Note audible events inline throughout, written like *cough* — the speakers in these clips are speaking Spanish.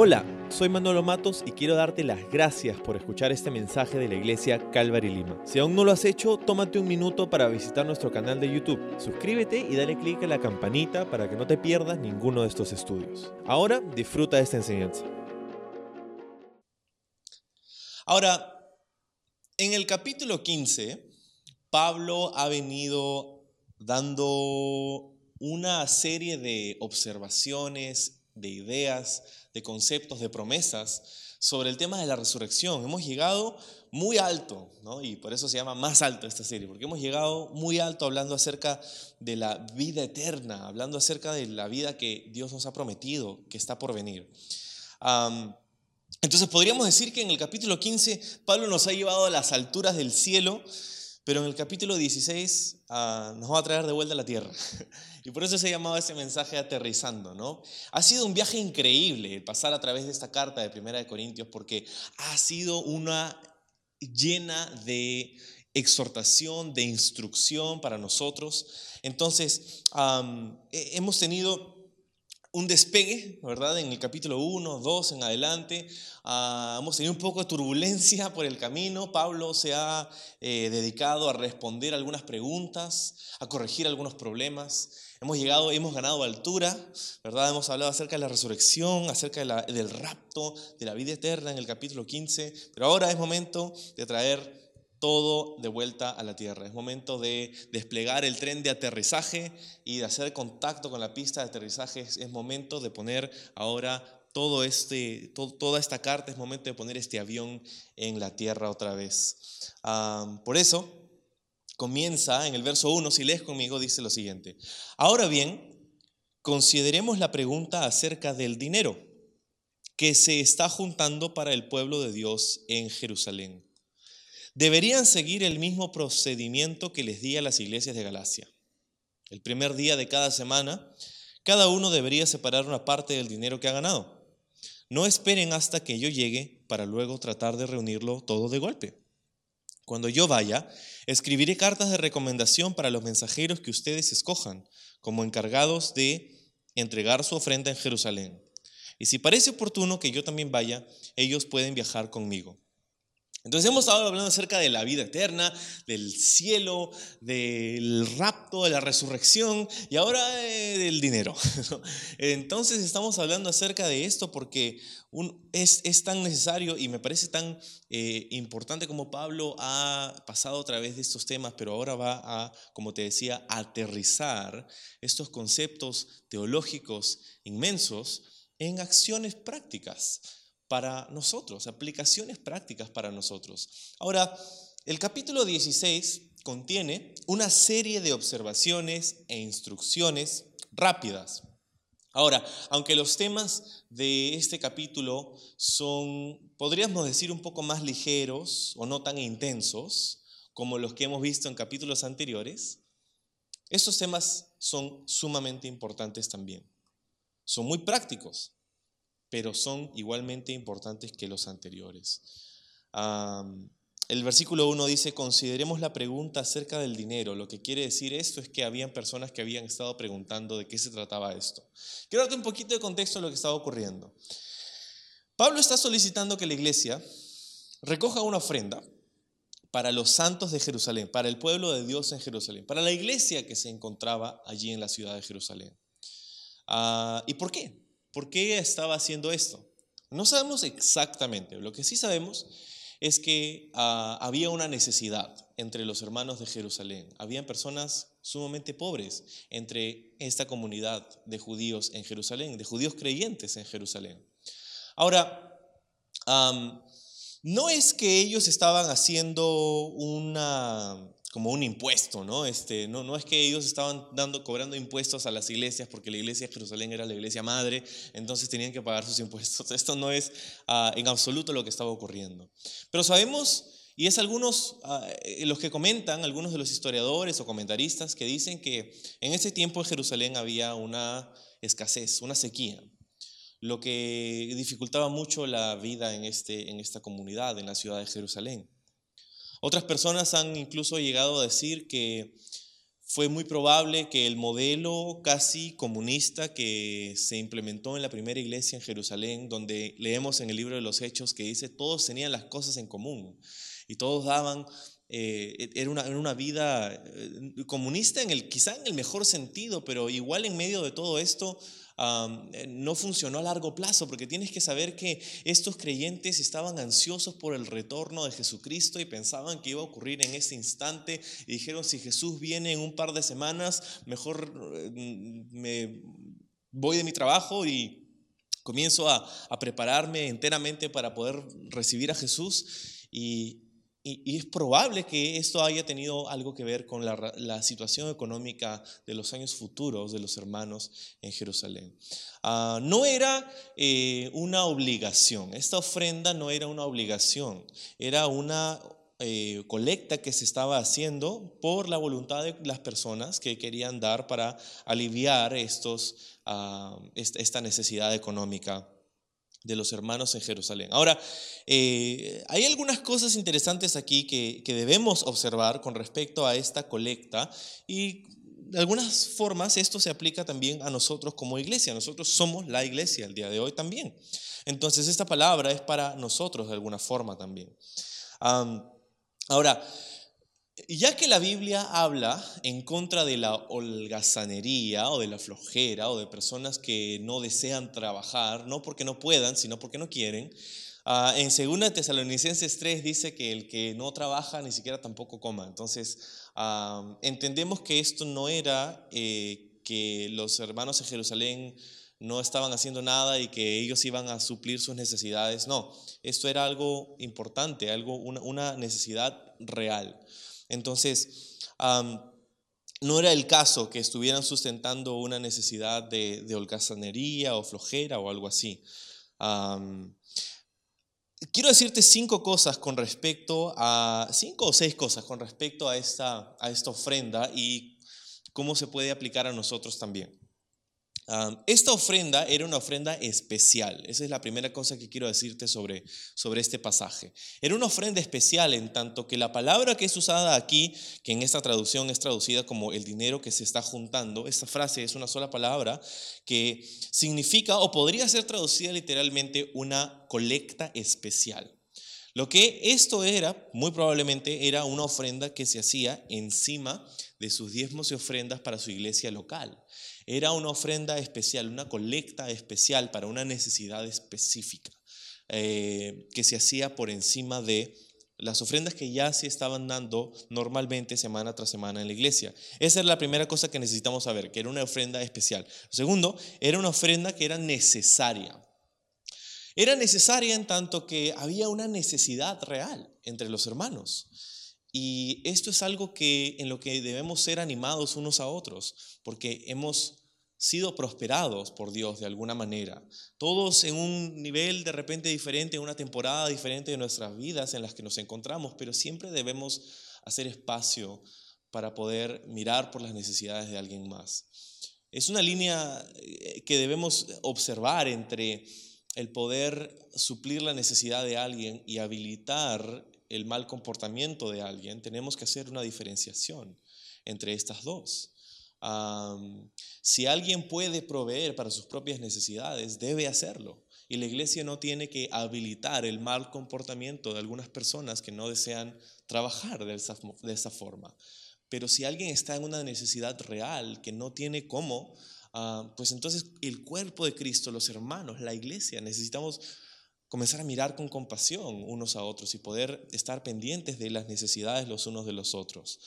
Hola, soy Manolo Matos y quiero darte las gracias por escuchar este mensaje de la iglesia Calvary Lima. Si aún no lo has hecho, tómate un minuto para visitar nuestro canal de YouTube. Suscríbete y dale clic a la campanita para que no te pierdas ninguno de estos estudios. Ahora disfruta de esta enseñanza. Ahora, en el capítulo 15, Pablo ha venido dando una serie de observaciones, de ideas, de conceptos, de promesas sobre el tema de la resurrección. Hemos llegado muy alto, ¿no? y por eso se llama más alto esta serie, porque hemos llegado muy alto hablando acerca de la vida eterna, hablando acerca de la vida que Dios nos ha prometido, que está por venir. entonces podríamos decir que en el capítulo 15 Pablo nos ha llevado a las alturas del cielo pero en el capítulo 16 ah, nos va a traer de vuelta a la tierra. Y por eso se ha llamado ese mensaje aterrizando, ¿no? Ha sido un viaje increíble pasar a través de esta carta de Primera de Corintios porque ha sido una llena de exhortación, de instrucción para nosotros. Entonces, hemos tenido un despegue, ¿verdad? En el capítulo 1, 2 en adelante. Ah, hemos tenido un poco de turbulencia por el camino. Pablo se ha eh, dedicado a responder algunas preguntas, a corregir algunos problemas. Hemos llegado, hemos ganado altura, ¿verdad? Hemos hablado acerca de la resurrección, acerca del rapto, de la vida eterna en el capítulo 15. Pero ahora es momento de traer todo de vuelta a la tierra. Es momento de desplegar el tren de aterrizaje y de hacer contacto con la pista de aterrizaje. Es momento de poner ahora todo este, toda esta carta, es momento de poner este avión en la tierra otra vez. por eso, comienza en el verso 1, si lees conmigo, dice lo siguiente. Ahora bien, consideremos la pregunta acerca del dinero que se está juntando para el pueblo de Dios en Jerusalén deberían seguir el mismo procedimiento que les di a las iglesias de Galacia. El primer día de cada semana, cada uno debería separar una parte del dinero que ha ganado. No esperen hasta que yo llegue para luego tratar de reunirlo todo de golpe. Cuando yo vaya, escribiré cartas de recomendación para los mensajeros que ustedes escojan como encargados de entregar su ofrenda en Jerusalén. Y si parece oportuno que yo también vaya, ellos pueden viajar conmigo. Entonces hemos estado hablando acerca de la vida eterna, del cielo, del rapto, de la resurrección y ahora eh, del dinero. *laughs* Entonces estamos hablando acerca de esto porque es, es, tan necesario y me parece tan eh, importante como Pablo ha pasado a través de estos temas, pero ahora va a, como te decía, aterrizar estos conceptos teológicos inmensos en acciones prácticas para nosotros, aplicaciones prácticas para nosotros. Ahora, el capítulo 16 contiene una serie de observaciones e instrucciones rápidas. Ahora, aunque los temas de este capítulo son, podríamos decir, un poco más ligeros o no tan intensos como los que hemos visto en capítulos anteriores, estos temas son sumamente importantes también. Son muy prácticos pero son igualmente importantes que los anteriores. el versículo 1 dice, consideremos la pregunta acerca del dinero. Lo que quiere decir esto es que habían personas que habían estado preguntando de qué se trataba esto. Quiero darte un poquito de contexto de lo que estaba ocurriendo. Pablo está solicitando que la iglesia recoja una ofrenda para los santos de Jerusalén, para el pueblo de Dios en Jerusalén, para la iglesia que se encontraba allí en la ciudad de Jerusalén. Ah, ¿Y por qué? ¿Por qué estaba haciendo esto? No sabemos exactamente. Lo que sí sabemos es que ah, había una necesidad entre los hermanos de Jerusalén. Habían personas sumamente pobres entre esta comunidad de judíos en Jerusalén, de judíos creyentes en Jerusalén. Ahora, no es que ellos estaban haciendo una como un impuesto, ¿no? Este, no, no es que ellos estaban dando, cobrando impuestos a las iglesias porque la iglesia de Jerusalén era la iglesia madre, entonces tenían que pagar sus impuestos. *laughs* Esto no es ah, en absoluto lo que estaba ocurriendo. Pero sabemos, y es algunos, eh, los que comentan, algunos de los historiadores o comentaristas que dicen que en ese tiempo en Jerusalén había una escasez, una sequía, lo que dificultaba mucho la vida en, este, en esta comunidad, en la ciudad de Jerusalén. Otras personas han incluso llegado a decir que fue muy probable que el modelo casi comunista que se implementó en la primera iglesia en Jerusalén, donde leemos en el libro de los Hechos que dice, todos tenían las cosas en común y todos daban eh, era, una, una, vida eh, comunista, en el, quizá en el mejor sentido, pero igual en medio de todo esto eh, no funcionó a largo plazo, porque tienes que saber que estos creyentes estaban ansiosos por el retorno de Jesucristo y pensaban que iba a ocurrir en ese instante y dijeron, si Jesús viene en un par de semanas, mejor me voy de mi trabajo y comienzo a, a prepararme enteramente para poder recibir a Jesús. Y, y, es probable que esto haya tenido algo que ver con la, situación económica de los años futuros de los hermanos en Jerusalén. Ah, no era eh, una obligación, esta ofrenda no era una obligación, era una eh, colecta que se estaba haciendo por la voluntad de las personas que querían dar para aliviar ah, esta necesidad económica de los hermanos en Jerusalén. Ahora, eh, hay algunas cosas interesantes aquí que, debemos observar con respecto a esta colecta y de algunas formas esto se aplica también a nosotros como iglesia. Nosotros somos la iglesia el día de hoy también. Entonces esta palabra es para nosotros de alguna forma también. ahora, ya que la Biblia habla en contra de la holgazanería o de la flojera o de personas que no desean trabajar, no porque no puedan, sino porque no quieren, ah, en 2 Tesalonicenses 3 dice que el que no trabaja ni siquiera tampoco coma. Entonces, ah, entendemos que esto no era eh, que los hermanos en Jerusalén no estaban haciendo nada y que ellos iban a suplir sus necesidades. No, esto era algo importante, algo, una necesidad real. Entonces, no era el caso que estuvieran sustentando una necesidad de, holgazanería o flojera o algo así. quiero decirte cinco cosas con respecto a, cinco o seis cosas con respecto a esta, a esta ofrenda y cómo se puede aplicar a nosotros también esta ofrenda era una ofrenda especial. Esa es la primera cosa que quiero decirte sobre, sobre este pasaje. Era una ofrenda especial en tanto que la palabra que es usada aquí, que en esta traducción es traducida como el dinero que se está juntando, esta frase es una sola palabra que significa o podría ser traducida literalmente una colecta especial. Lo que esto era, muy probablemente, era una ofrenda que se hacía encima de sus diezmos y ofrendas para su iglesia local. Era una ofrenda especial, una colecta especial para una necesidad específica eh, que se hacía por encima de las ofrendas que ya se estaban dando normalmente semana tras semana en la iglesia. Esa es la primera cosa que necesitamos saber, que era una ofrenda especial. Segundo, era una ofrenda que era necesaria. Era necesaria en tanto que había una necesidad real entre los hermanos. Y esto es algo que en lo que debemos ser animados unos a otros, porque hemos sido prosperados por Dios de alguna manera. Todos en un nivel de repente diferente, en una temporada diferente de nuestras vidas en las que nos encontramos, pero siempre debemos hacer espacio para poder mirar por las necesidades de alguien más. Es una línea eh, que debemos observar entre el poder suplir la necesidad de alguien y habilitar el mal comportamiento de alguien, tenemos que hacer una diferenciación entre estas dos. Si alguien puede proveer para sus propias necesidades, debe hacerlo. Y la iglesia no tiene que habilitar el mal comportamiento de algunas personas que no desean trabajar de esa, de esa forma. Pero si alguien está en una necesidad real que no tiene cómo, ah, pues entonces el cuerpo de Cristo, los hermanos, la iglesia, necesitamos comenzar a mirar con compasión unos a otros y poder estar pendientes de las necesidades los unos de los otros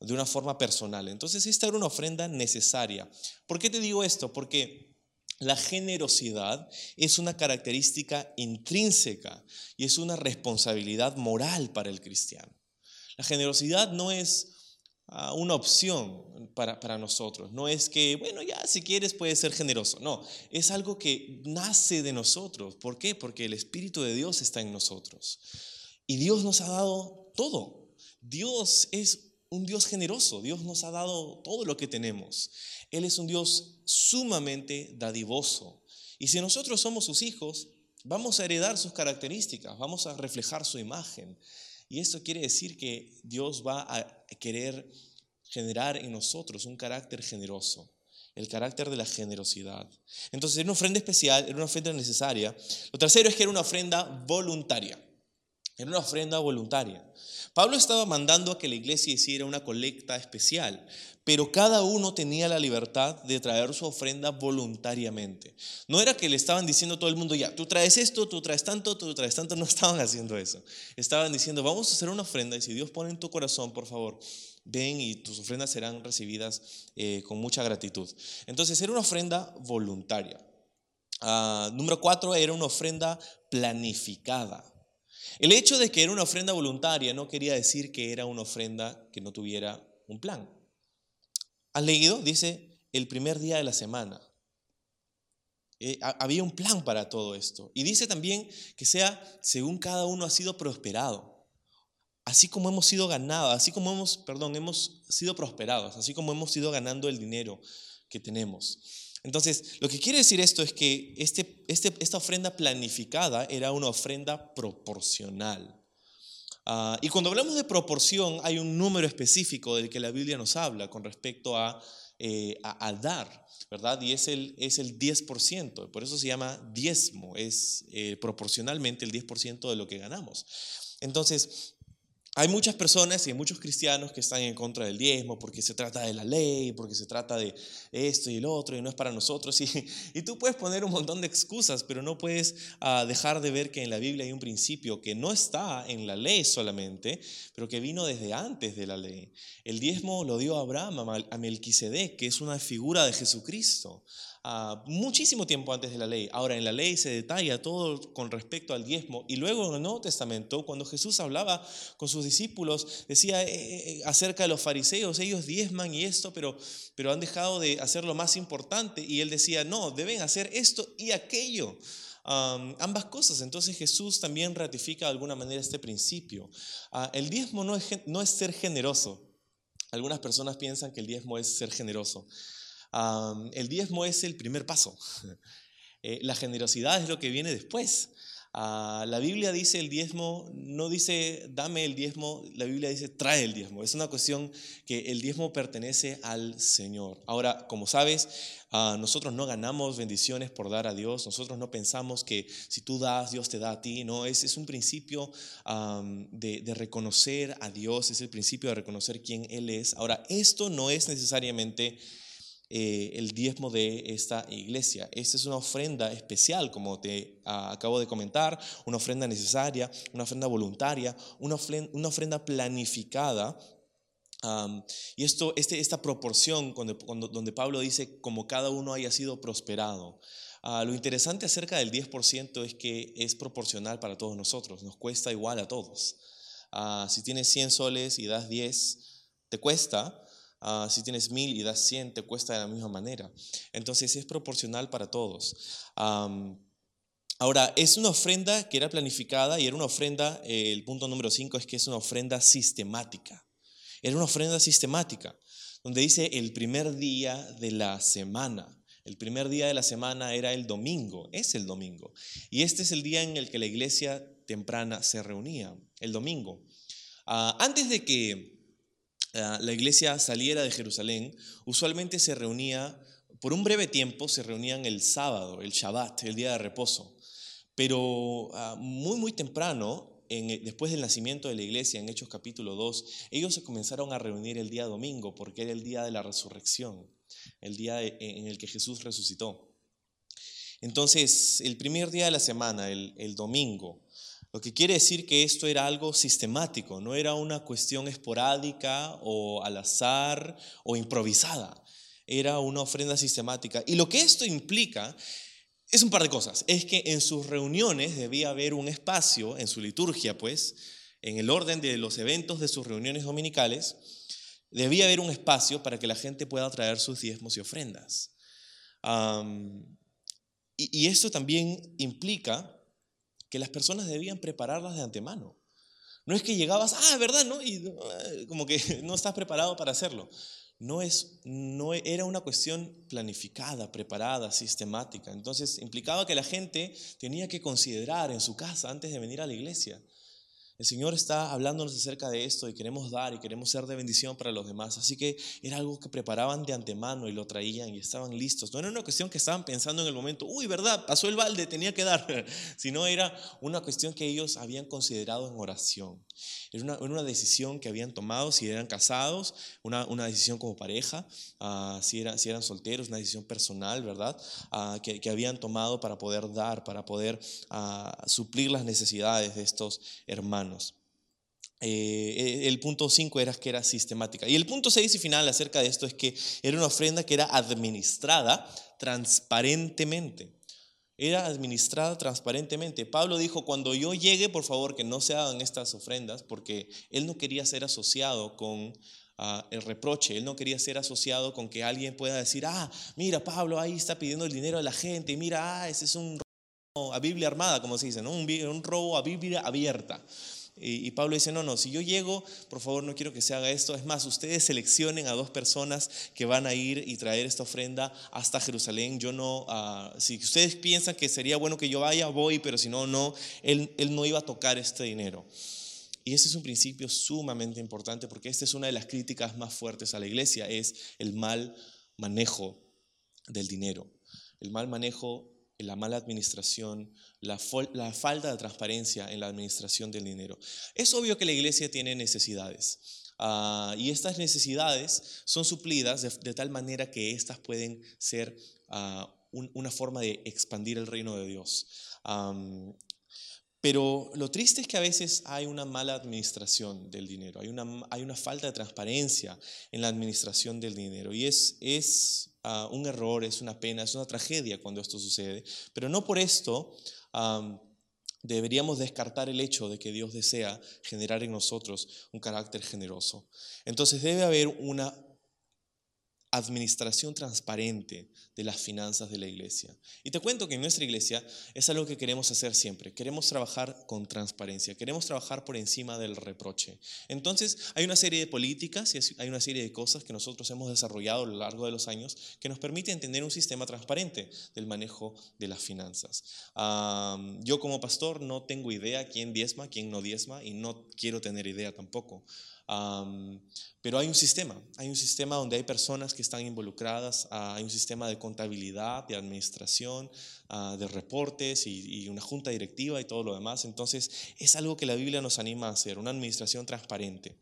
de una forma personal. Entonces esta era una ofrenda necesaria. ¿Por qué te digo esto? Porque la generosidad es una característica intrínseca y es una responsabilidad moral para el cristiano. La generosidad no es una opción para, para, nosotros. No es que, bueno, ya si quieres puedes ser generoso. No, es algo que nace de nosotros. ¿Por qué? Porque el Espíritu de Dios está en nosotros. Y Dios nos ha dado todo. Dios es un Dios generoso. Dios nos ha dado todo lo que tenemos. Él es un Dios sumamente dadivoso. Y si nosotros somos sus hijos, vamos a heredar sus características, vamos a reflejar su imagen. Y esto quiere decir que Dios va a querer generar en nosotros un carácter generoso, el carácter de la generosidad. Entonces era una ofrenda especial, era una ofrenda necesaria. Lo tercero es que era una ofrenda voluntaria. Era una ofrenda voluntaria. Pablo estaba mandando a que la iglesia hiciera una colecta especial, pero cada uno tenía la libertad de traer su ofrenda voluntariamente. No era que le estaban diciendo a todo el mundo, ya, tú traes esto, tú traes tanto, tú traes tanto, no estaban haciendo eso. Estaban diciendo, vamos a hacer una ofrenda y si Dios pone en tu corazón, por favor, ven y tus ofrendas serán recibidas eh, con mucha gratitud. Entonces era una ofrenda voluntaria. Ah, número cuatro, era una ofrenda planificada. El hecho de que era una ofrenda voluntaria no quería decir que era una ofrenda que no tuviera un plan. ¿Has leído? Dice el primer día de la semana. Eh, había un plan para todo esto. Y dice también que sea según cada uno ha sido prosperado. Así como hemos sido ganados, así como hemos, perdón, hemos sido prosperados, así como hemos ido ganando el dinero que tenemos. Entonces, lo que quiere decir esto es que este, este, esta ofrenda planificada era una ofrenda proporcional. Ah, y cuando hablamos de proporción, hay un número específico del que la Biblia nos habla con respecto a, eh, dar, ¿verdad? Y es el, es el 10%, por eso se llama diezmo, es eh, proporcionalmente el 10% de lo que ganamos. Entonces, hay muchas personas y muchos cristianos que están en contra del diezmo porque se trata de la ley, porque se trata de esto y el otro y no es para nosotros. *laughs* Y, tú puedes poner un montón de excusas, pero no puedes ah, dejar de ver que en la Biblia hay un principio que no está en la ley solamente, pero que vino desde antes de la ley. El diezmo lo dio Abraham a Melquisedec, que es una figura de Jesucristo muchísimo tiempo antes de la ley. Ahora, en la ley se detalla todo con respecto al diezmo. Y luego en el Nuevo Testamento, cuando Jesús hablaba con sus discípulos, decía eh, eh, eh, acerca de los fariseos, ellos diezman y esto, pero, pero han dejado de hacer lo más importante. Y él decía, no, deben hacer esto y aquello. ambas cosas. Entonces Jesús también ratifica de alguna manera este principio. Ah, el diezmo no es, no es ser generoso. Algunas personas piensan que el diezmo es ser generoso el diezmo es el primer paso. *laughs* Eh, la generosidad es lo que viene después. Ah, la Biblia dice el diezmo, no dice dame el diezmo, la Biblia dice trae el diezmo. Es una cuestión que el diezmo pertenece al Señor. Ahora, como sabes, ah, nosotros no ganamos bendiciones por dar a Dios, nosotros no pensamos que si tú das, Dios te da a ti. No, es, es un principio de, de reconocer a Dios, es el principio de reconocer quién Él es. Ahora, esto no es necesariamente eh, el diezmo de esta iglesia. Esta es una ofrenda especial, como te ah, acabo de comentar, una ofrenda necesaria, una ofrenda voluntaria, una ofrenda, una ofrenda planificada. y esto, este, esta proporción, cuando, donde Pablo dice, como cada uno haya sido prosperado. Ah, lo interesante acerca del 10% es que es proporcional para todos nosotros, nos cuesta igual a todos. Ah, si tienes 100 soles y das 10, te cuesta, Ah, si tienes mil y das cien, te cuesta de la misma manera. Entonces es proporcional para todos. ahora, es una ofrenda que era planificada y era una ofrenda, eh, el punto número cinco es que es una ofrenda sistemática. Era una ofrenda sistemática, donde dice el primer día de la semana. El primer día de la semana era el domingo, es el domingo. Y este es el día en el que la iglesia temprana se reunía, el domingo. Ah, antes de que la iglesia saliera de Jerusalén, usualmente se reunía, por un breve tiempo, se reunían el sábado, el Shabbat, el día de reposo. Pero ah, muy, muy temprano, después del nacimiento de la iglesia, en Hechos capítulo 2, ellos se comenzaron a reunir el día domingo, porque era el día de la resurrección, el día en el que Jesús resucitó. Entonces, el primer día de la semana, el domingo, lo que quiere decir que esto era algo sistemático, no era una cuestión esporádica o al azar o improvisada, era una ofrenda sistemática. Y lo que esto implica es un par de cosas. Es que en sus reuniones debía haber un espacio, en su liturgia, pues, en el orden de los eventos de sus reuniones dominicales, debía haber un espacio para que la gente pueda traer sus diezmos y ofrendas. y, esto también implica que las personas debían prepararlas de antemano. No es que llegabas, ah, ¿verdad? ¿no? Y eh, como que *laughs* no estás preparado para hacerlo. No, es, no era una cuestión planificada, preparada, sistemática. Entonces implicaba que la gente tenía que considerar en su casa antes de venir a la iglesia. El Señor está hablándonos acerca de esto y queremos dar y queremos ser de bendición para los demás. Así que era algo que preparaban de antemano y lo traían y estaban listos. No era una cuestión que estaban pensando en el momento, uy, ¿verdad? Pasó el balde, tenía que dar. *laughs* Sino era una cuestión que ellos habían considerado en oración. Era una, una decisión que habían tomado si eran casados, una, una decisión como pareja, uh, si, era, si eran solteros, una decisión personal, ¿verdad? Uh, que, que, habían tomado para poder dar, para poder uh, suplir las necesidades de estos hermanos. Eh, el punto 5 era que era sistemática. Y el punto 6 y final acerca de esto es que era una ofrenda que era administrada transparentemente. Era administrada transparentemente. Pablo dijo, cuando yo llegue, por favor, que no se hagan estas ofrendas, porque él no quería ser asociado con uh, el reproche, él no quería ser asociado con que alguien pueda decir, ah, mira, Pablo ahí está pidiendo el dinero a la gente, mira, ah, ese es un robo a Biblia armada, como se dice, ¿no? un, un robo a Biblia abierta. Y, Pablo dice, no, no, si yo llego, por favor no quiero que se haga esto. Es más, ustedes seleccionen a dos personas que van a ir y traer esta ofrenda hasta Jerusalén. Yo no, uh, si ustedes piensan que sería bueno que yo vaya, voy, pero si no, no, él, él no iba a tocar este dinero. Y ese es un principio sumamente importante porque esta es una de las críticas más fuertes a la iglesia, es el mal manejo del dinero. El mal manejo la mala administración, la, falta de transparencia en la administración del dinero. Es obvio que la iglesia tiene necesidades uh, y estas necesidades son suplidas de, tal manera que éstas pueden ser un, una forma de expandir el reino de Dios. Pero lo triste es que a veces hay una mala administración del dinero, hay una, falta de transparencia en la administración del dinero y es uh, un error, es una pena, es una tragedia cuando esto sucede. Pero no por esto deberíamos descartar el hecho de que Dios desea generar en nosotros un carácter generoso. Entonces debe haber una administración transparente de las finanzas de la iglesia. Y te cuento que en nuestra iglesia es algo que queremos hacer siempre. Queremos trabajar con transparencia, queremos trabajar por encima del reproche. Entonces hay una serie de políticas y hay una serie de cosas que nosotros hemos desarrollado a lo largo de los años que nos permiten tener un sistema transparente del manejo de las finanzas. yo como pastor no tengo idea quién diezma, quién no diezma y no quiero tener idea tampoco pero hay un sistema, hay un sistema donde hay personas que están involucradas, ah, hay un sistema de contabilidad, de administración, ah, de reportes y, y, una junta directiva y todo lo demás. Entonces es algo que la Biblia nos anima a hacer, una administración transparente.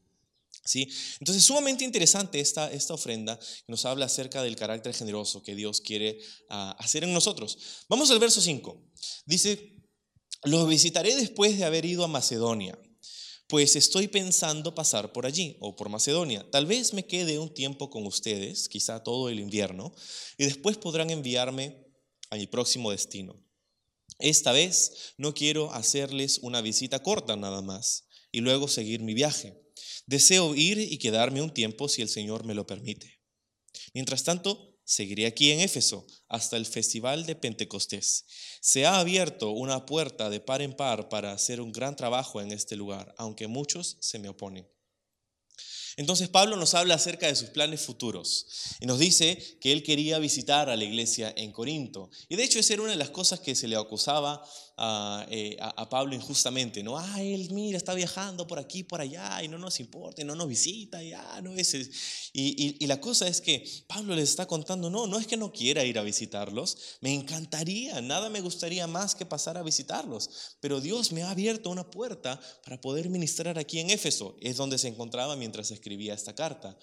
¿Sí? Entonces, sumamente interesante esta, esta ofrenda que nos habla acerca del carácter generoso que Dios quiere uh, hacer en nosotros. Vamos al verso 5. Dice, los visitaré después de haber ido a Macedonia pues estoy pensando pasar por allí o por Macedonia. Tal vez me quede un tiempo con ustedes, quizá todo el invierno, y después podrán enviarme a mi próximo destino. Esta vez no quiero hacerles una visita corta nada más y luego seguir mi viaje. Deseo ir y quedarme un tiempo si el Señor me lo permite. Mientras tanto, Seguiré aquí en Éfeso hasta el festival de Pentecostés. Se ha abierto una puerta de par en par para hacer un gran trabajo en este lugar, aunque muchos se me oponen. Entonces Pablo nos habla acerca de sus planes futuros y nos dice que él quería visitar a la iglesia en Corinto. Y de hecho esa era una de las cosas que se le acusaba eh, a, Pablo injustamente, ¿no? Ah, él mira, está viajando por aquí, por allá y no nos importa, no nos visita, ya, no es... Y, y, la cosa es que Pablo les está contando, no, no es que no quiera ir a visitarlos, me encantaría, nada me gustaría más que pasar a visitarlos, pero Dios me ha abierto una puerta para poder ministrar aquí en Éfeso, es donde se encontraba mientras escribía esta carta.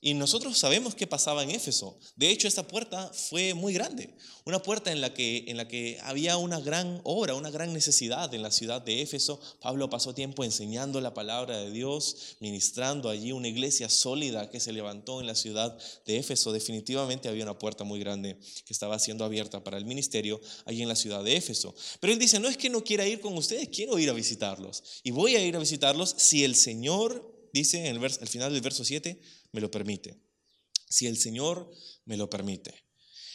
Y nosotros sabemos qué pasaba en Éfeso. De hecho, esta puerta fue muy grande. Una puerta en la, que, en la que había una gran obra, una gran necesidad en la ciudad de Éfeso. Pablo pasó tiempo enseñando la palabra de Dios, ministrando allí una iglesia sólida que se levantó en la ciudad de Éfeso. Definitivamente había una puerta muy grande que estaba siendo abierta para el ministerio allí en la ciudad de Éfeso. Pero él dice, no es que no quiera ir con ustedes, quiero ir a visitarlos. Y voy a ir a visitarlos si el Señor, dice en el, el final del verso 7, me lo permite. Si el Señor me lo permite.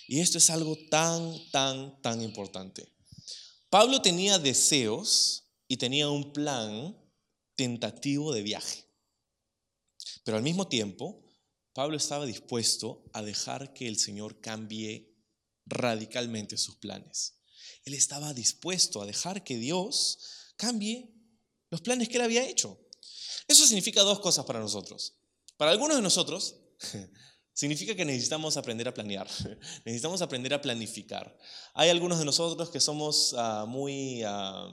Y esto es algo tan, tan, tan importante. Pablo tenía deseos y tenía un plan tentativo de viaje. Pero al mismo tiempo, Pablo estaba dispuesto a dejar que el Señor cambie radicalmente sus planes. Él estaba dispuesto a dejar que Dios cambie los planes que Él había hecho. Eso significa dos cosas para nosotros. Para algunos de nosotros, *laughs* significa que necesitamos aprender a planear, *laughs* necesitamos aprender a planificar. Hay algunos de nosotros que somos ah, muy, ah,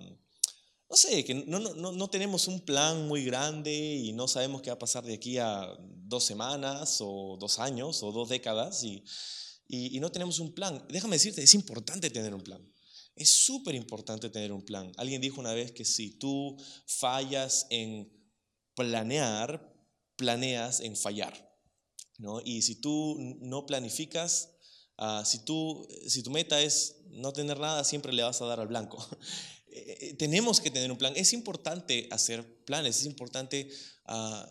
no sé, que no, no, no, tenemos un plan muy grande y no sabemos qué va a pasar de aquí a dos semanas o dos años o dos décadas y, y, y no tenemos un plan. Déjame decirte, es importante tener un plan. Es súper importante tener un plan. Alguien dijo una vez que si tú fallas en planear, planeas en fallar. ¿no? Y si tú no planificas, ah, si, tú, si tu meta es no tener nada, siempre le vas a dar al blanco. *laughs* Eh, eh, tenemos que tener un plan. Es importante hacer planes, es importante uh,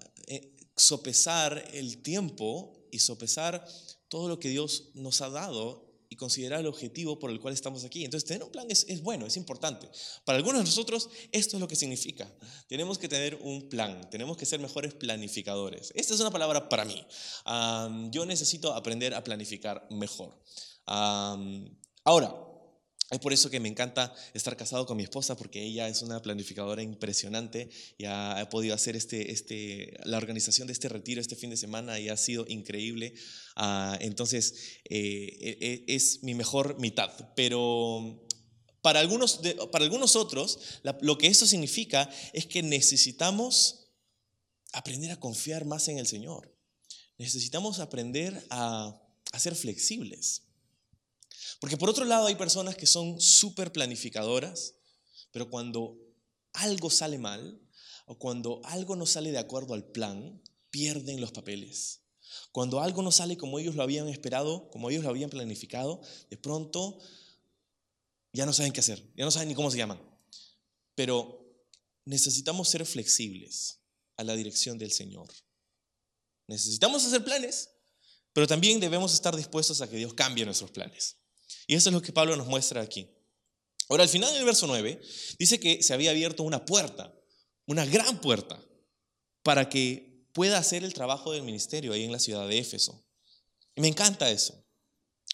sopesar el tiempo y sopesar todo lo que Dios nos ha dado considerar el objetivo por el cual estamos aquí. Entonces, tener un plan es, bueno, es importante. Para algunos de nosotros, esto es lo que significa. Tenemos que tener un plan, tenemos que ser mejores planificadores. Esta es una palabra para mí. yo necesito aprender a planificar mejor. ahora, es por eso que me encanta estar casado con mi esposa, porque ella es una planificadora impresionante y ha, podido hacer este, este, la organización de este retiro este fin de semana y ha sido increíble. Ah, entonces, eh, e, e, es mi mejor mitad. Pero para algunos, para algunos otros, lo que eso significa es que necesitamos aprender a confiar más en el Señor. Necesitamos aprender a, a ser flexibles. Porque por otro lado hay personas que son súper planificadoras, pero cuando algo sale mal o cuando algo no sale de acuerdo al plan, pierden los papeles. Cuando algo no sale como ellos lo habían esperado, como ellos lo habían planificado, de pronto ya no saben qué hacer, ya no saben ni cómo se llaman. Pero necesitamos ser flexibles a la dirección del Señor. Necesitamos hacer planes, pero también debemos estar dispuestos a que Dios cambie nuestros planes. Y eso es lo que Pablo nos muestra aquí. Ahora, al final del verso 9, dice que se había abierto una puerta, una gran puerta, para que pueda hacer el trabajo del ministerio ahí en la ciudad de Éfeso. Y me encanta eso,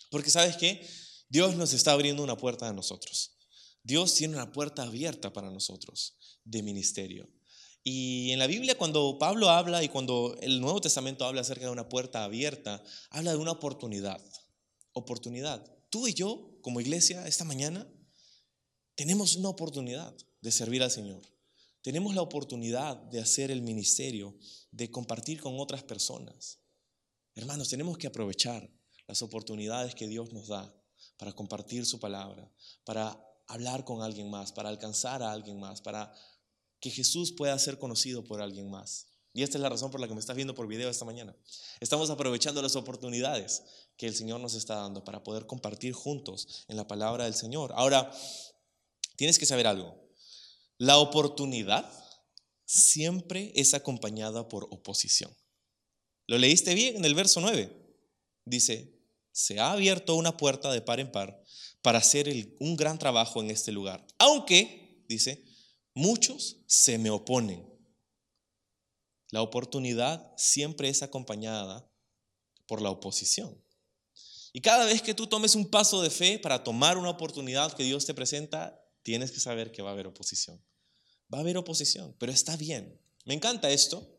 porque sabes qué, Dios nos está abriendo una puerta a nosotros. Dios tiene una puerta abierta para nosotros de ministerio. Y en la Biblia cuando Pablo habla y cuando el Nuevo Testamento habla acerca de una puerta abierta, habla de una oportunidad. Oportunidad tú y yo, como iglesia, esta mañana, tenemos una oportunidad de servir al Señor. Tenemos la oportunidad de hacer el ministerio, de compartir con otras personas. Hermanos, tenemos que aprovechar las oportunidades que Dios nos da para compartir su palabra, para hablar con alguien más, para alcanzar a alguien más, para que Jesús pueda ser conocido por alguien más. Y esta es la razón por la que me estás viendo por video esta mañana. Estamos aprovechando las oportunidades que el Señor nos está dando para poder compartir juntos en la palabra del Señor. Ahora, tienes que saber algo. La oportunidad siempre es acompañada por oposición. ¿Lo leíste bien en el verso 9? Dice, se ha abierto una puerta de par en par para hacer un gran trabajo en este lugar. Aunque, dice, muchos se me oponen. La oportunidad siempre es acompañada por la oposición. Y cada vez que tú tomes un paso de fe para tomar una oportunidad que Dios te presenta, tienes que saber que va a haber oposición. Va a haber oposición, pero está bien. Me encanta esto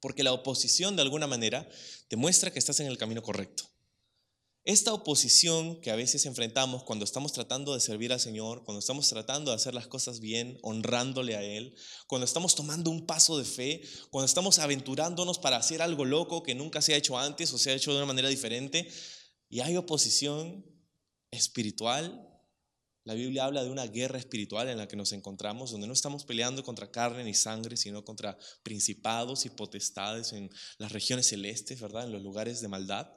porque la oposición de alguna manera te muestra que estás en el camino correcto. Esta oposición que a veces enfrentamos cuando estamos tratando de servir al Señor, cuando estamos tratando de hacer las cosas bien, honrándole a Él, cuando estamos tomando un paso de fe, cuando estamos aventurándonos para hacer algo loco que nunca se ha hecho antes o se ha hecho de una manera diferente, y hay oposición espiritual, la Biblia habla de una guerra espiritual en la que nos encontramos, donde no estamos peleando contra carne ni sangre, sino contra principados y potestades en las regiones celestes, ¿verdad? En los lugares de maldad.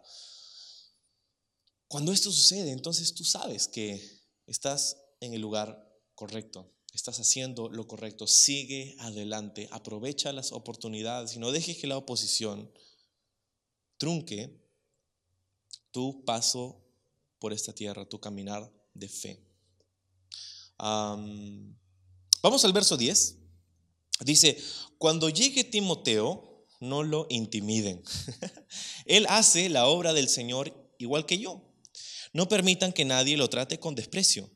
Cuando esto sucede, entonces tú sabes que estás en el lugar correcto, estás haciendo lo correcto, sigue adelante, aprovecha las oportunidades y no dejes que la oposición trunque tu paso por esta tierra, tu caminar de fe. vamos al verso 10. Dice, cuando llegue Timoteo, no lo intimiden. *laughs* Él hace la obra del Señor igual que yo no permitan que nadie lo trate con desprecio.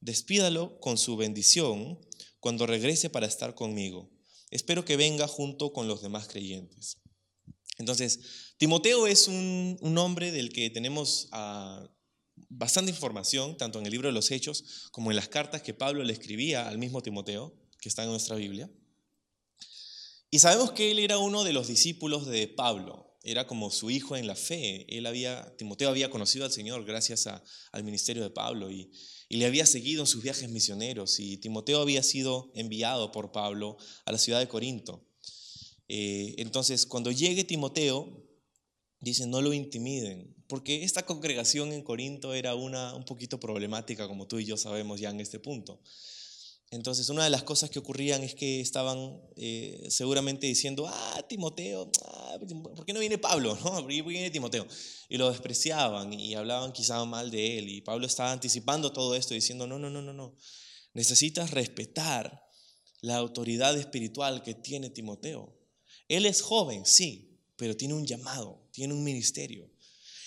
Despídalo con su bendición, cuando regrese para estar conmigo. Espero que venga junto con los demás creyentes. Entonces, Timoteo es un, hombre del que tenemos ah, bastante información, tanto en el libro de los Hechos como en las cartas que Pablo le escribía al mismo Timoteo, que están en nuestra Biblia. Y sabemos que él era uno de los discípulos de Pablo, era como su hijo en la fe. Él había, Timoteo había conocido al Señor gracias al ministerio de Pablo y, le había seguido en sus viajes misioneros. Y Timoteo había sido enviado por Pablo a la ciudad de Corinto. Eh, entonces, cuando llegue Timoteo, dice, no lo intimiden, porque esta congregación en Corinto era una un poquito problemática, como tú y yo sabemos ya en este punto. Entonces, una de las cosas que ocurrían es que estaban eh, seguramente diciendo, ah, Timoteo, ah, ¿por qué no viene Pablo? ¿No? ¿Por qué viene Timoteo? Y lo despreciaban y hablaban quizá mal de él. Y Pablo estaba anticipando todo esto, diciendo, no, no, no, no, no. Necesitas respetar la autoridad espiritual que tiene Timoteo. Él es joven, sí, pero tiene un llamado, tiene un ministerio.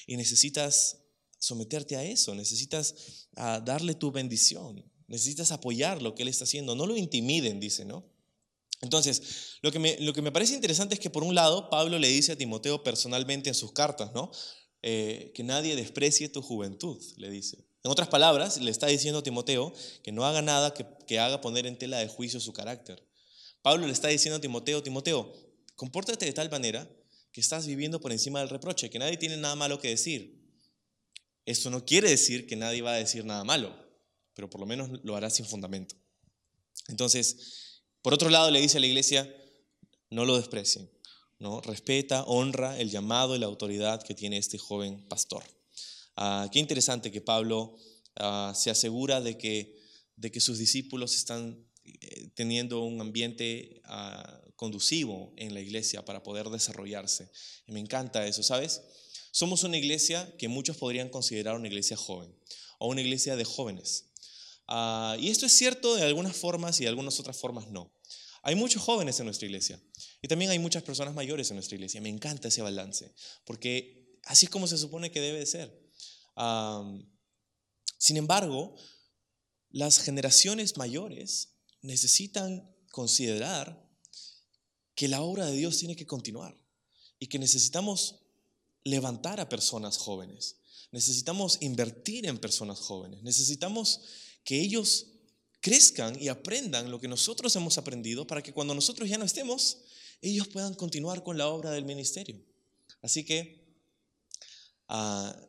Y necesitas someterte a eso, necesitas ah, darle tu bendición. Necesitas apoyar lo que él está haciendo. No lo intimiden, dice, ¿no? Entonces, lo que, me, lo que me parece interesante es que por un lado, Pablo le dice a Timoteo personalmente en sus cartas, ¿no? Eh, que nadie desprecie tu juventud, le dice. En otras palabras, le está diciendo a Timoteo que no haga nada que, que haga poner en tela de juicio su carácter. Pablo le está diciendo a Timoteo, Timoteo, compórtate de tal manera que estás viviendo por encima del reproche, que nadie tiene nada malo que decir. Esto no quiere decir que nadie va a decir nada malo pero por lo menos lo hará sin fundamento. Entonces, por otro lado, le dice a la iglesia, no lo desprecien, ¿no? respeta, honra el llamado y la autoridad que tiene este joven pastor. Ah, qué interesante que Pablo ah, se asegura de que, de que sus discípulos están eh, teniendo un ambiente ah, conducivo en la iglesia para poder desarrollarse. Y me encanta eso, ¿sabes? Somos una iglesia que muchos podrían considerar una iglesia joven o una iglesia de jóvenes. Ah, y esto es cierto de algunas formas y de algunas otras formas no. Hay muchos jóvenes en nuestra iglesia y también hay muchas personas mayores en nuestra iglesia. Me encanta ese balance, porque así es como se supone que debe de ser. sin embargo, las generaciones mayores necesitan considerar que la obra de Dios tiene que continuar y que necesitamos levantar a personas jóvenes. Necesitamos invertir en personas jóvenes. Necesitamos que ellos crezcan y aprendan lo que nosotros hemos aprendido para que cuando nosotros ya no estemos, ellos puedan continuar con la obra del ministerio. Así que ah,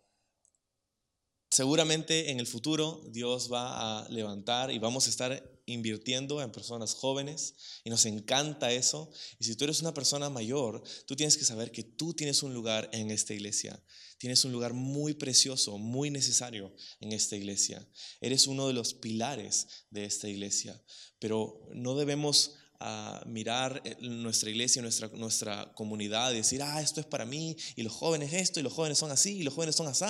seguramente en el futuro Dios va a levantar y vamos a estar invirtiendo en personas jóvenes y nos encanta eso. Y si tú eres una persona mayor, tú tienes que saber que tú tienes un lugar en esta iglesia. Tienes un lugar muy precioso, muy necesario en esta iglesia. Eres uno de los pilares de esta iglesia. Pero no debemos ah, mirar eh, nuestra iglesia, nuestra, nuestra comunidad y decir, ah, esto es para mí, y los jóvenes esto, y los jóvenes son así, y los jóvenes son así.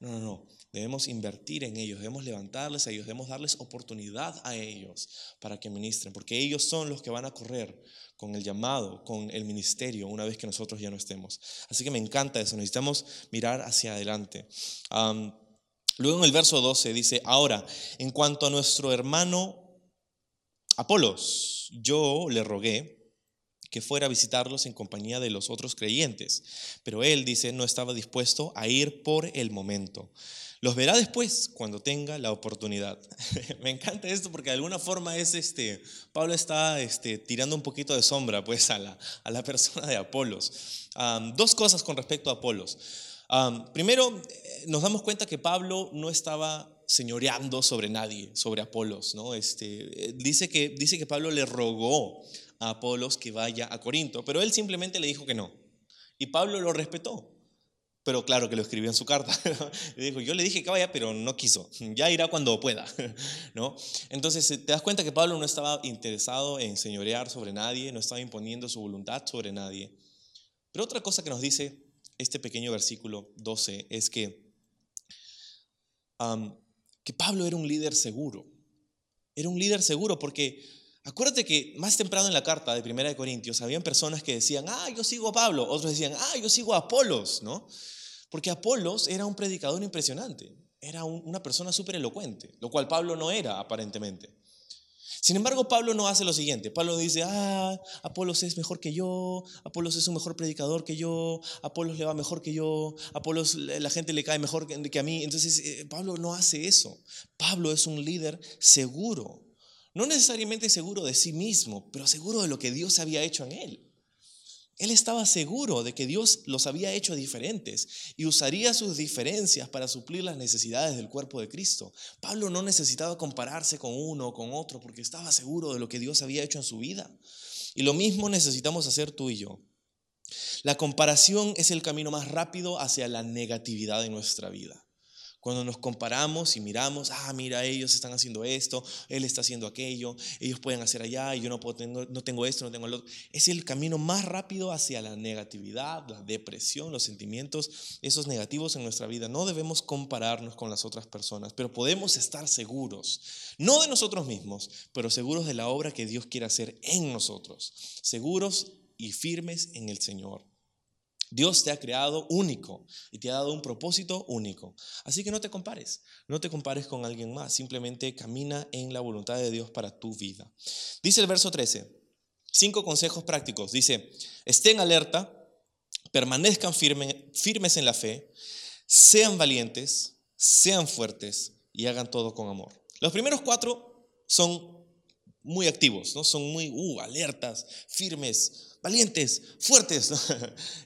No, no, no. Debemos invertir en ellos, debemos levantarles a ellos, debemos darles oportunidad a ellos para que ministren, porque ellos son los que van a correr con el llamado, con el ministerio, una vez que nosotros ya no estemos. Así que me encanta eso, necesitamos mirar hacia adelante. luego en el verso 12 dice, ahora, en cuanto a nuestro hermano Apolos, yo le rogué que fuera a visitarlos en compañía de los otros creyentes, pero él dice no estaba dispuesto a ir por el momento los verá después cuando tenga la oportunidad. *laughs* Me encanta esto porque de alguna forma es este, Pablo está este, tirando un poquito de sombra pues a la, a la persona de Apolos. dos cosas con respecto a Apolos. primero, eh, nos damos cuenta que Pablo no estaba señoreando sobre nadie, sobre Apolos. ¿no? Este, eh, dice, que, dice que Pablo le rogó a Apolos que vaya a Corinto, pero él simplemente le dijo que no. Y Pablo lo respetó. Pero claro que lo escribió en su carta. *laughs* dijo, yo le dije que vaya, pero no quiso. Ya irá cuando pueda. *laughs* ¿no? Entonces eh, te das cuenta que Pablo no estaba interesado en señorear sobre nadie, no estaba imponiendo su voluntad sobre nadie. Pero otra cosa que nos dice este pequeño versículo 12 es que, que Pablo era un líder seguro. Era un líder seguro porque acuérdate que más temprano en la carta de Primera de Corintios habían personas que decían, ah, yo sigo a Pablo. Otros decían, ah, yo sigo a Apolos, ¿no? Porque Apolos era un predicador impresionante, era una persona súper elocuente, lo cual Pablo no era aparentemente. Sin embargo, Pablo no hace lo siguiente. Pablo dice, ah, Apolos es mejor que yo, Apolos es un mejor predicador que yo, Apolos le va mejor que yo, Apolos la gente le cae mejor que a mí. Entonces, eh, Pablo no hace eso. Pablo es un líder seguro. No necesariamente seguro de sí mismo, pero seguro de lo que Dios había hecho en él. Él estaba seguro de que Dios los había hecho diferentes y usaría sus diferencias para suplir las necesidades del cuerpo de Cristo. Pablo no necesitaba compararse con uno o con otro porque estaba seguro de lo que Dios había hecho en su vida. Y lo mismo necesitamos hacer tú y yo. La comparación es el camino más rápido hacia la negatividad en nuestra vida. Cuando nos comparamos y miramos, ah, mira, ellos están haciendo esto, él está haciendo aquello, ellos pueden hacer allá y yo no, puedo, no tengo esto, no tengo lo otro. Es el camino más rápido hacia la negatividad, la depresión, los sentimientos, esos negativos en nuestra vida. No debemos compararnos con las otras personas, pero podemos estar seguros, no de nosotros mismos, pero seguros de la obra que Dios quiere hacer en nosotros, seguros y firmes en el Señor. Dios te ha creado único y te ha dado un propósito único. Así que no te compares, no te compares con alguien más, simplemente camina en la voluntad de Dios para tu vida. Dice el verso 13, cinco consejos prácticos. Dice, estén alerta, permanezcan firmes en la fe, sean valientes, sean fuertes y hagan todo con amor. Los primeros cuatro son muy activos, ¿no? son muy uh, alertas, firmes, valientes, fuertes. *laughs*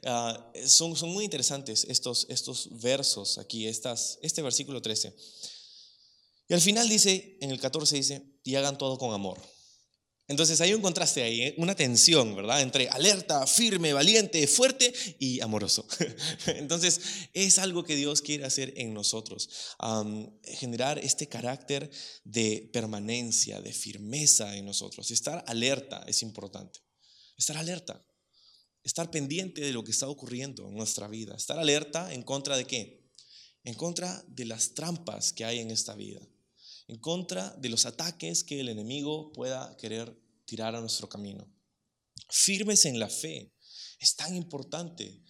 Ah, son, muy interesantes estos, estos versos aquí, estas, este versículo 13. Y al final dice, en el 14 dice, y hagan todo con amor. Entonces hay un contraste ahí, ¿eh? una tensión, ¿verdad? Entre alerta, firme, valiente, fuerte y amoroso. *laughs* Entonces es algo que Dios quiere hacer en nosotros, generar este carácter de permanencia, de firmeza en nosotros. Estar alerta es importante. Estar alerta, estar pendiente de lo que está ocurriendo en nuestra vida, estar alerta en contra de qué? En contra de las trampas que hay en esta vida, en contra de los ataques que el enemigo pueda querer tirar a nuestro camino. Firmes en la fe. Es tan importante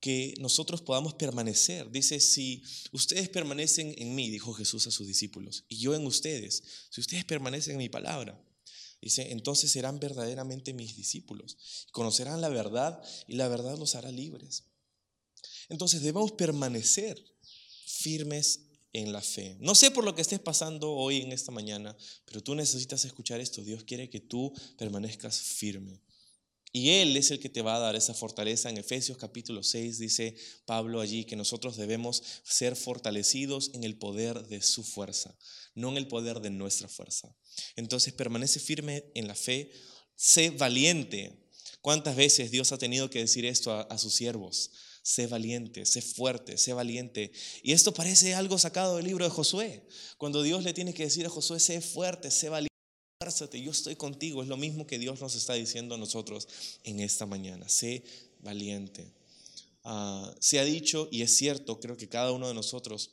que nosotros podamos permanecer. Dice, si ustedes permanecen en mí, dijo Jesús a sus discípulos, y yo en ustedes, si ustedes permanecen en mi palabra, Dice, entonces serán verdaderamente mis discípulos. Conocerán la verdad y la verdad los hará libres. Entonces debemos permanecer firmes en la fe. No sé por lo que estés pasando hoy en esta mañana, pero tú necesitas escuchar esto. Dios quiere que tú permanezcas firme. Y Él es el que te va a dar esa fortaleza. En Efesios capítulo 6 dice Pablo allí que nosotros debemos ser fortalecidos en el poder de su fuerza, no en el poder de nuestra fuerza. Entonces permanece firme en la fe, sé valiente. ¿Cuántas veces Dios ha tenido que decir esto a, sus siervos? Sé valiente, sé fuerte, sé valiente. Y esto parece algo sacado del libro de Josué, cuando Dios le tiene que decir a Josué, sé fuerte, sé valiente yo estoy contigo. Es lo mismo que Dios nos está diciendo a nosotros en esta mañana. Sé valiente. Ah, se ha dicho, y es cierto, creo que cada uno de nosotros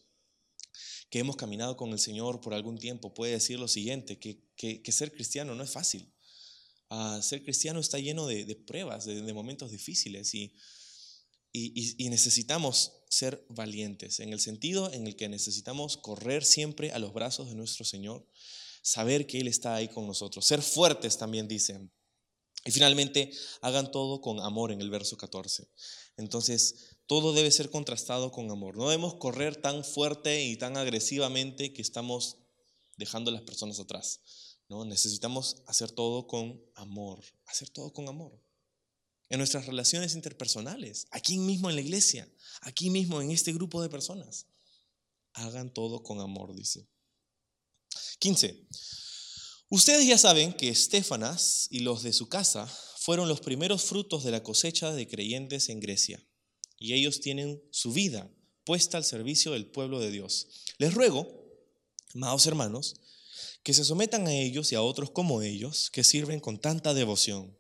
que hemos caminado con el Señor por algún tiempo puede decir lo siguiente, que, que, ser cristiano no es fácil. Uh, ser cristiano está lleno de, pruebas, de, momentos difíciles y, y, necesitamos ser valientes en el sentido en el que necesitamos correr siempre a los brazos de nuestro Señor saber que Él está ahí con nosotros. Ser fuertes también dicen. Y finalmente, hagan todo con amor en el verso 14. Entonces, todo debe ser contrastado con amor. No debemos correr tan fuerte y tan agresivamente que estamos dejando a las personas atrás. ¿no? Necesitamos hacer todo con amor, hacer todo con amor. En nuestras relaciones interpersonales, aquí mismo en la iglesia, aquí mismo en este grupo de personas. Hagan todo con amor, dice. 15. Ustedes ya saben que Estefanas y los de su casa fueron los primeros frutos de la cosecha de creyentes en Grecia, y ellos tienen su vida puesta al servicio del pueblo de Dios. Les ruego, amados hermanos, que se sometan a ellos y a otros como ellos, que sirven con tanta devoción.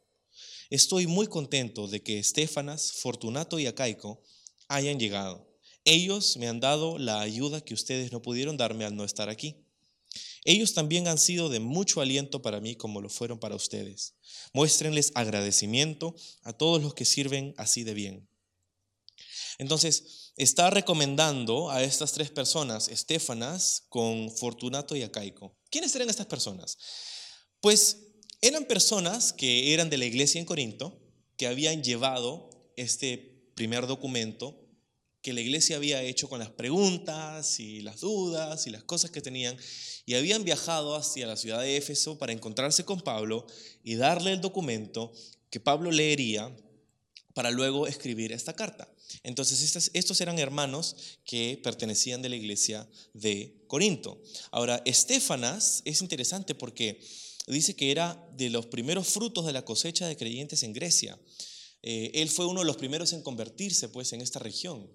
Estoy muy contento de que Estefanas, Fortunato y Acaico hayan llegado. Ellos me han dado la ayuda que ustedes no pudieron darme al no estar aquí. Ellos también han sido de mucho aliento para mí como lo fueron para ustedes. Muéstrenles agradecimiento a todos los que sirven así de bien. Entonces, está recomendando a estas tres personas, Estefanas, con Fortunato y Acaico. ¿Quiénes eran estas personas? Pues eran personas que eran de la iglesia en Corinto, que habían llevado este primer documento que la iglesia había hecho con las preguntas y las dudas y las cosas que tenían, y habían viajado hacia la ciudad de Éfeso para encontrarse con Pablo y darle el documento que Pablo leería para luego escribir esta carta. Entonces, estos eran hermanos que pertenecían de la iglesia de Corinto. Ahora, Estefanas es interesante porque dice que era de los primeros frutos de la cosecha de creyentes en Grecia. Eh, él fue uno de los primeros en convertirse pues en esta región.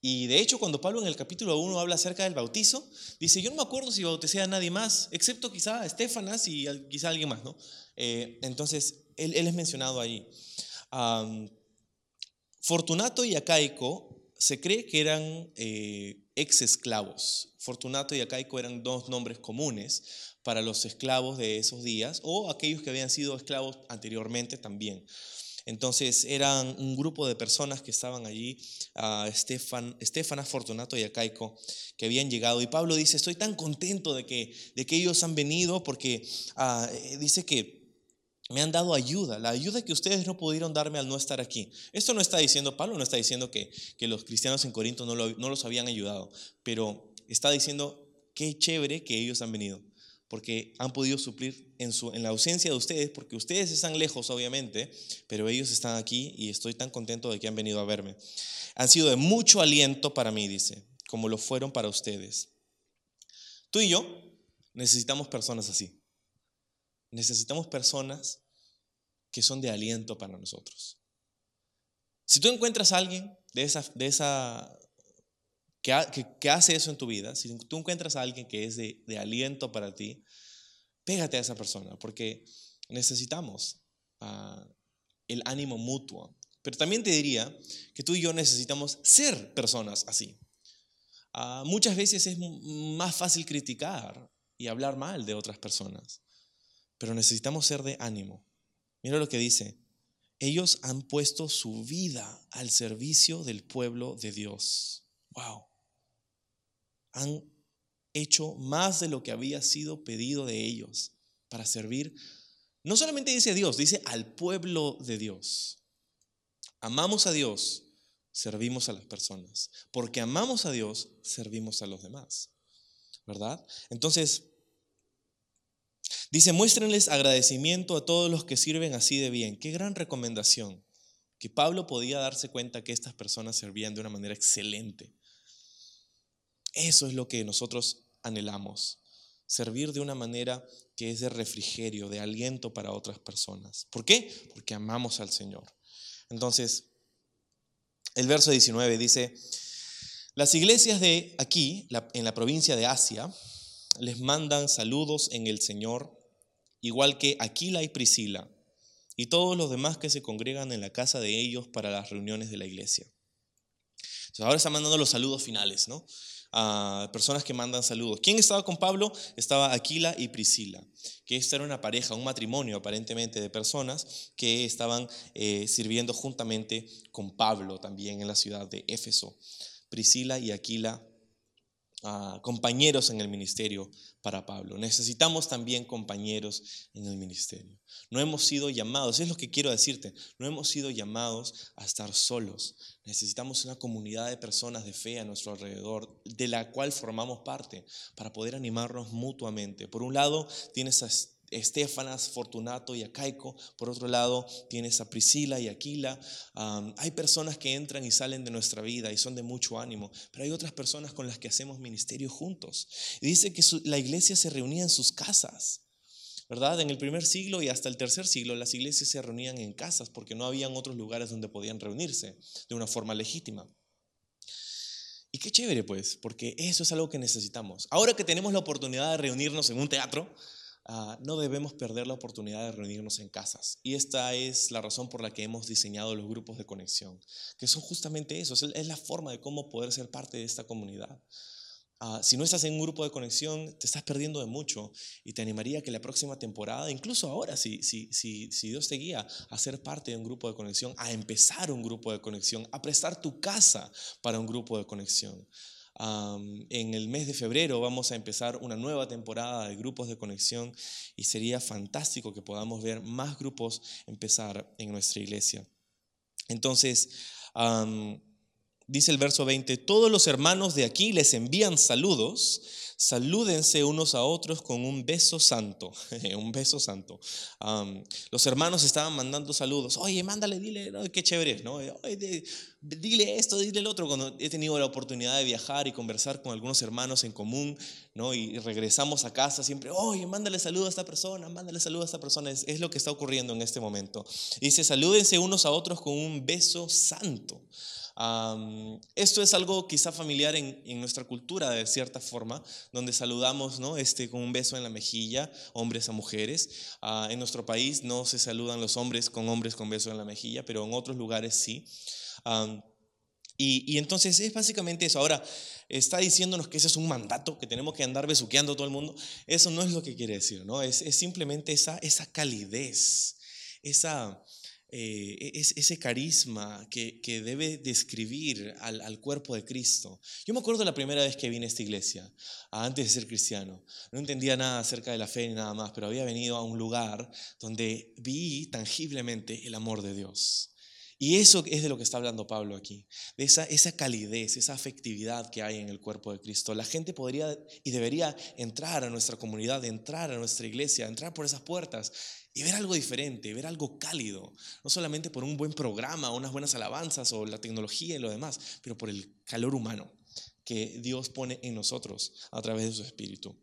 Y de hecho, cuando Pablo en el capítulo 1 habla acerca del bautizo, dice, yo no me acuerdo si bauticé a nadie más, excepto quizá a Estefanas y quizá a alguien más, ¿no? Eh, entonces, él, es mencionado ahí. Fortunato y Acaico se cree que eran eh, ex esclavos. Fortunato y Acaico eran dos nombres comunes para los esclavos de esos días o aquellos que habían sido esclavos anteriormente también. Entonces eran un grupo de personas que estaban allí, a Estefan, Estefana, Fortunato y Acaico, que habían llegado. Y Pablo dice, estoy tan contento de que, de que ellos han venido porque ah, eh, dice que me han dado ayuda, la ayuda que ustedes no pudieron darme al no estar aquí. Esto no está diciendo, Pablo no está diciendo que, que los cristianos en Corinto no, no los habían ayudado, pero está diciendo, qué chévere que ellos han venido porque han podido suplir en, su, en la ausencia de ustedes, porque ustedes están lejos, obviamente, pero ellos están aquí y estoy tan contento de que han venido a verme. Han sido de mucho aliento para mí, dice, como lo fueron para ustedes. Tú y yo necesitamos personas así. Necesitamos personas que son de aliento para nosotros. Si tú encuentras a alguien de esa, de esa que, hace eso en tu vida, si tú encuentras a alguien que es de, aliento para ti, pégate a esa persona, porque necesitamos ah, el ánimo mutuo. Pero también te diría que tú y yo necesitamos ser personas así. Ah, muchas veces es más fácil criticar y hablar mal de otras personas, pero necesitamos ser de ánimo. Mira lo que dice. Ellos han puesto su vida al servicio del pueblo de Dios. Wow han hecho más de lo que había sido pedido de ellos para servir. No solamente dice a Dios, dice al pueblo de Dios. Amamos a Dios, servimos a las personas. Porque amamos a Dios, servimos a los demás. ¿Verdad? Entonces, dice, muéstrenles agradecimiento a todos los que sirven así de bien. Qué gran recomendación. Que Pablo podía darse cuenta que estas personas servían de una manera excelente. Eso es lo que nosotros anhelamos, servir de una manera que es de refrigerio, de aliento para otras personas. ¿Por qué? Porque amamos al Señor. Entonces, el verso 19 dice, las iglesias de aquí, en la provincia de Asia, les mandan saludos en el Señor, igual que Aquila y Priscila, y todos los demás que se congregan en la casa de ellos para las reuniones de la iglesia. ahora está mandando los saludos finales, ¿no? A personas que mandan saludos. ¿Quién estaba con Pablo? Estaba Aquila y Priscila, que esta era una pareja, un matrimonio aparentemente de personas que estaban eh, sirviendo juntamente con Pablo también en la ciudad de Éfeso. Priscila y Aquila compañeros en el ministerio para Pablo. Necesitamos también compañeros en el ministerio. No hemos sido llamados, es lo que quiero decirte, no hemos sido llamados a estar solos. Necesitamos una comunidad de personas de fe a nuestro alrededor, de la cual formamos parte, para poder animarnos mutuamente. Por un lado, tienes a Estefanas, Fortunato y Acaico. Por otro lado, tienes a Priscila y Aquila. hay personas que entran y salen de nuestra vida y son de mucho ánimo, pero hay otras personas con las que hacemos ministerio juntos. Dice que la iglesia se reunía en sus casas. ¿Verdad? En el primer siglo y hasta el tercer siglo las iglesias se reunían en casas porque no habían otros lugares donde podían reunirse de una forma legítima. Y qué chévere pues, porque eso es algo que necesitamos. Ahora que tenemos la oportunidad de reunirnos en un teatro, Ah, no debemos perder la oportunidad de reunirnos en casas. Y esta es la razón por la que hemos diseñado los grupos de conexión, que son justamente eso, es la forma de cómo poder ser parte de esta comunidad. Ah, si no estás en un grupo de conexión, te estás perdiendo de mucho y te animaría que la próxima temporada, incluso ahora, si, si, si, si Dios te guía a ser parte de un grupo de conexión, a empezar un grupo de conexión, a prestar tu casa para un grupo de conexión. en el mes de febrero vamos a empezar una nueva temporada de grupos de conexión y sería fantástico que podamos ver más grupos empezar en nuestra iglesia. Entonces, dice el verso 20, todos los hermanos de aquí les envían saludos salúdense unos a otros con un beso santo, *laughs* un beso santo. los hermanos estaban mandando saludos, oye, mándale, dile, qué chévere, ¿no? dile esto, dile el otro. Cuando he tenido la oportunidad de viajar y conversar con algunos hermanos en común, ¿no? Y regresamos a casa siempre, oye, mándale saludo a esta persona, mándale saludo a esta persona. Es, es lo que está ocurriendo en este momento. Dice, salúdense unos a otros con un beso santo esto es algo quizá familiar en, nuestra cultura de cierta forma, donde saludamos ¿no? este, con un beso en la mejilla, hombres a mujeres. Ah, en nuestro país no se saludan los hombres con hombres con beso en la mejilla, pero en otros lugares sí. y, entonces es básicamente eso. Ahora, está diciéndonos que ese es un mandato, que tenemos que andar besuqueando a todo el mundo. Eso no es lo que quiere decir, ¿no? Es, es simplemente esa, esa calidez, esa, eh, e-, es, ese carisma que, que debe describir al, al, cuerpo de Cristo. Yo me acuerdo la primera vez que vine a esta iglesia, antes de ser cristiano. No entendía nada acerca de la fe ni nada más, pero había venido a un lugar donde vi tangiblemente el amor de Dios. Y eso es de lo que está hablando Pablo aquí, de esa, esa calidez, esa afectividad que hay en el cuerpo de Cristo. La gente podría y debería entrar a nuestra comunidad, entrar a nuestra iglesia, entrar por esas puertas y ver algo diferente, ver algo cálido, no solamente por un buen programa, unas buenas alabanzas o la tecnología y lo demás, pero por el calor humano que Dios pone en nosotros a través de su Espíritu.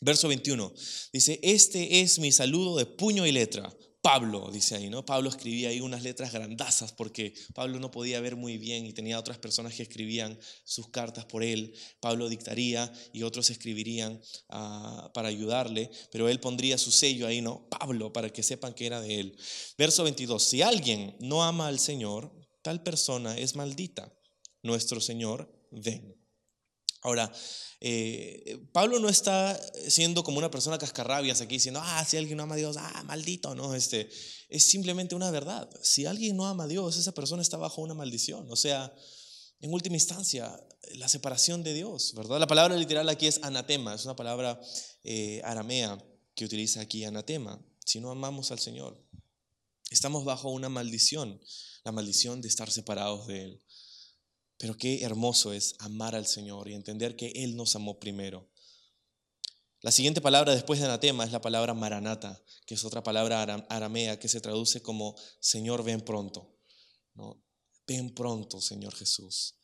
Verso 21 dice, este es mi saludo de puño y letra Pablo, dice ahí, ¿no? Pablo escribía ahí unas letras grandazas porque Pablo no podía ver muy bien y tenía otras personas que escribían sus cartas por él. Pablo dictaría y otros escribirían ah, para ayudarle, pero él pondría su sello ahí, ¿no? Pablo, para que sepan que era de él. Verso 22, si alguien no ama al Señor, tal persona es maldita. Nuestro Señor ven. Ahora, eh, Pablo no está siendo como una persona cascarrabias aquí diciendo, ah, si alguien no ama a Dios, ah, maldito, no, este, es simplemente una verdad. Si alguien no ama a Dios, esa persona está bajo una maldición. O sea, en última instancia, la separación de Dios, ¿verdad? La palabra literal aquí es anatema, es una palabra eh, aramea que utiliza aquí anatema. Si no amamos al Señor, estamos bajo una maldición, la maldición de estar separados de Él. Pero qué hermoso es amar al Señor y entender que Él nos amó primero. La siguiente palabra después de anatema es la palabra maranata, que es otra palabra aramea que se traduce como Señor, ven pronto. Ven pronto, Señor Jesús.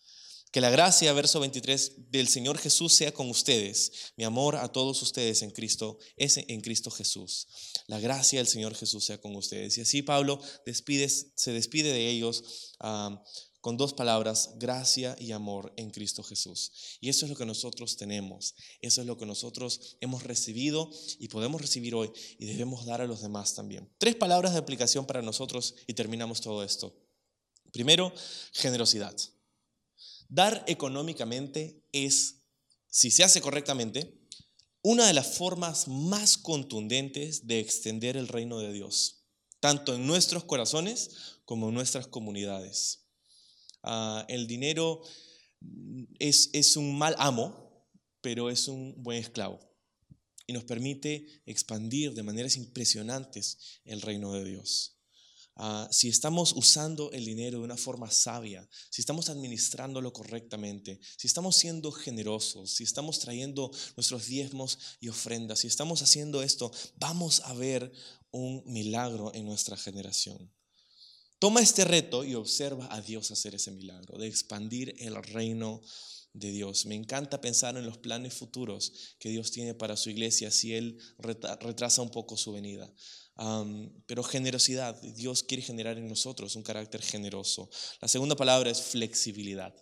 Que la gracia, verso 23, del Señor Jesús sea con ustedes. Mi amor a todos ustedes en Cristo es en Cristo Jesús. La gracia del Señor Jesús sea con ustedes. Y así Pablo despides, se despide de ellos. Ah, con dos palabras, gracia y amor en Cristo Jesús. Y eso es lo que nosotros tenemos, eso es lo que nosotros hemos recibido y podemos recibir hoy y debemos dar a los demás también. Tres palabras de aplicación para nosotros y terminamos todo esto. Primero, generosidad. Dar económicamente es, si se hace correctamente, una de las formas más contundentes de extender el reino de Dios, tanto en nuestros corazones como en nuestras comunidades. Ah, el dinero es, es un mal amo, pero es un buen esclavo y nos permite expandir de maneras impresionantes el reino de Dios. Ah, si estamos usando el dinero de una forma sabia, si estamos administrándolo correctamente, si estamos siendo generosos, si estamos trayendo nuestros diezmos y ofrendas, si estamos haciendo esto, vamos a ver un milagro en nuestra generación. Toma este reto y observa a Dios hacer ese milagro, de expandir el reino de Dios. Me encanta pensar en los planes futuros que Dios tiene para su iglesia si Él retrasa un poco su venida. pero generosidad, Dios quiere generar en nosotros un carácter generoso. La segunda palabra es flexibilidad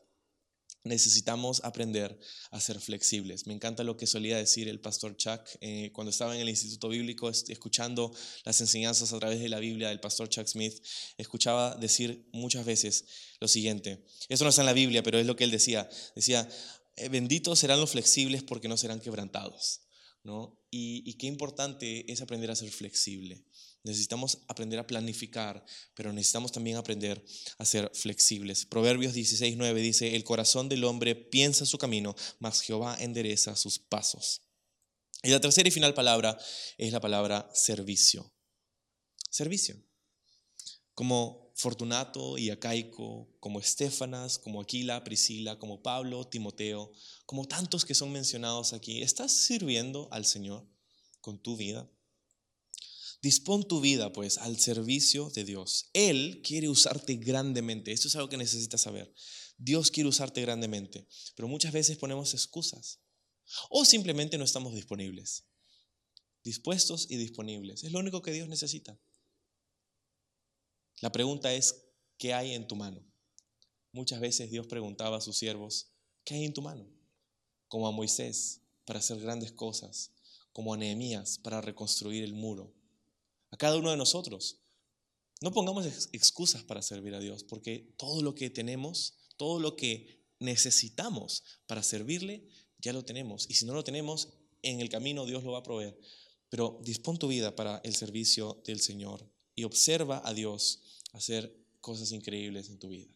necesitamos aprender a ser flexibles. Me encanta lo que solía decir el pastor Chuck eh, cuando estaba en el Instituto Bíblico escuchando las enseñanzas a través de la Biblia del pastor Chuck Smith. Escuchaba decir muchas veces lo siguiente. Eso no está en la Biblia, pero es lo que él decía. Decía, eh, benditos serán los flexibles porque no serán quebrantados. ¿no? Y, y qué importante es aprender a ser flexible. Necesitamos aprender a planificar, pero necesitamos también aprender a ser flexibles. Proverbios 16, 9 dice, el corazón del hombre piensa su camino, mas Jehová endereza sus pasos. Y la tercera y final palabra es la palabra servicio. Servicio. Como Fortunato y Acaico, como Estefanas, como Aquila, Priscila, como Pablo, Timoteo, como tantos que son mencionados aquí, ¿estás sirviendo al Señor con tu vida? Dispón tu vida pues al servicio de Dios. Él quiere usarte grandemente. Esto es algo que necesitas saber. Dios quiere usarte grandemente, pero muchas veces ponemos excusas o simplemente no estamos disponibles. Dispuestos y disponibles. Es lo único que Dios necesita. La pregunta es, ¿qué hay en tu mano? Muchas veces Dios preguntaba a sus siervos, ¿qué hay en tu mano? Como a Moisés para hacer grandes cosas, como a Nehemías para reconstruir el muro, cada uno de nosotros. No pongamos excusas para servir a Dios, porque todo lo que tenemos, todo lo que necesitamos para servirle, ya lo tenemos. Y si no lo tenemos, en el camino Dios lo va a proveer. Pero dispón tu vida para el servicio del Señor y observa a Dios hacer cosas increíbles en tu vida.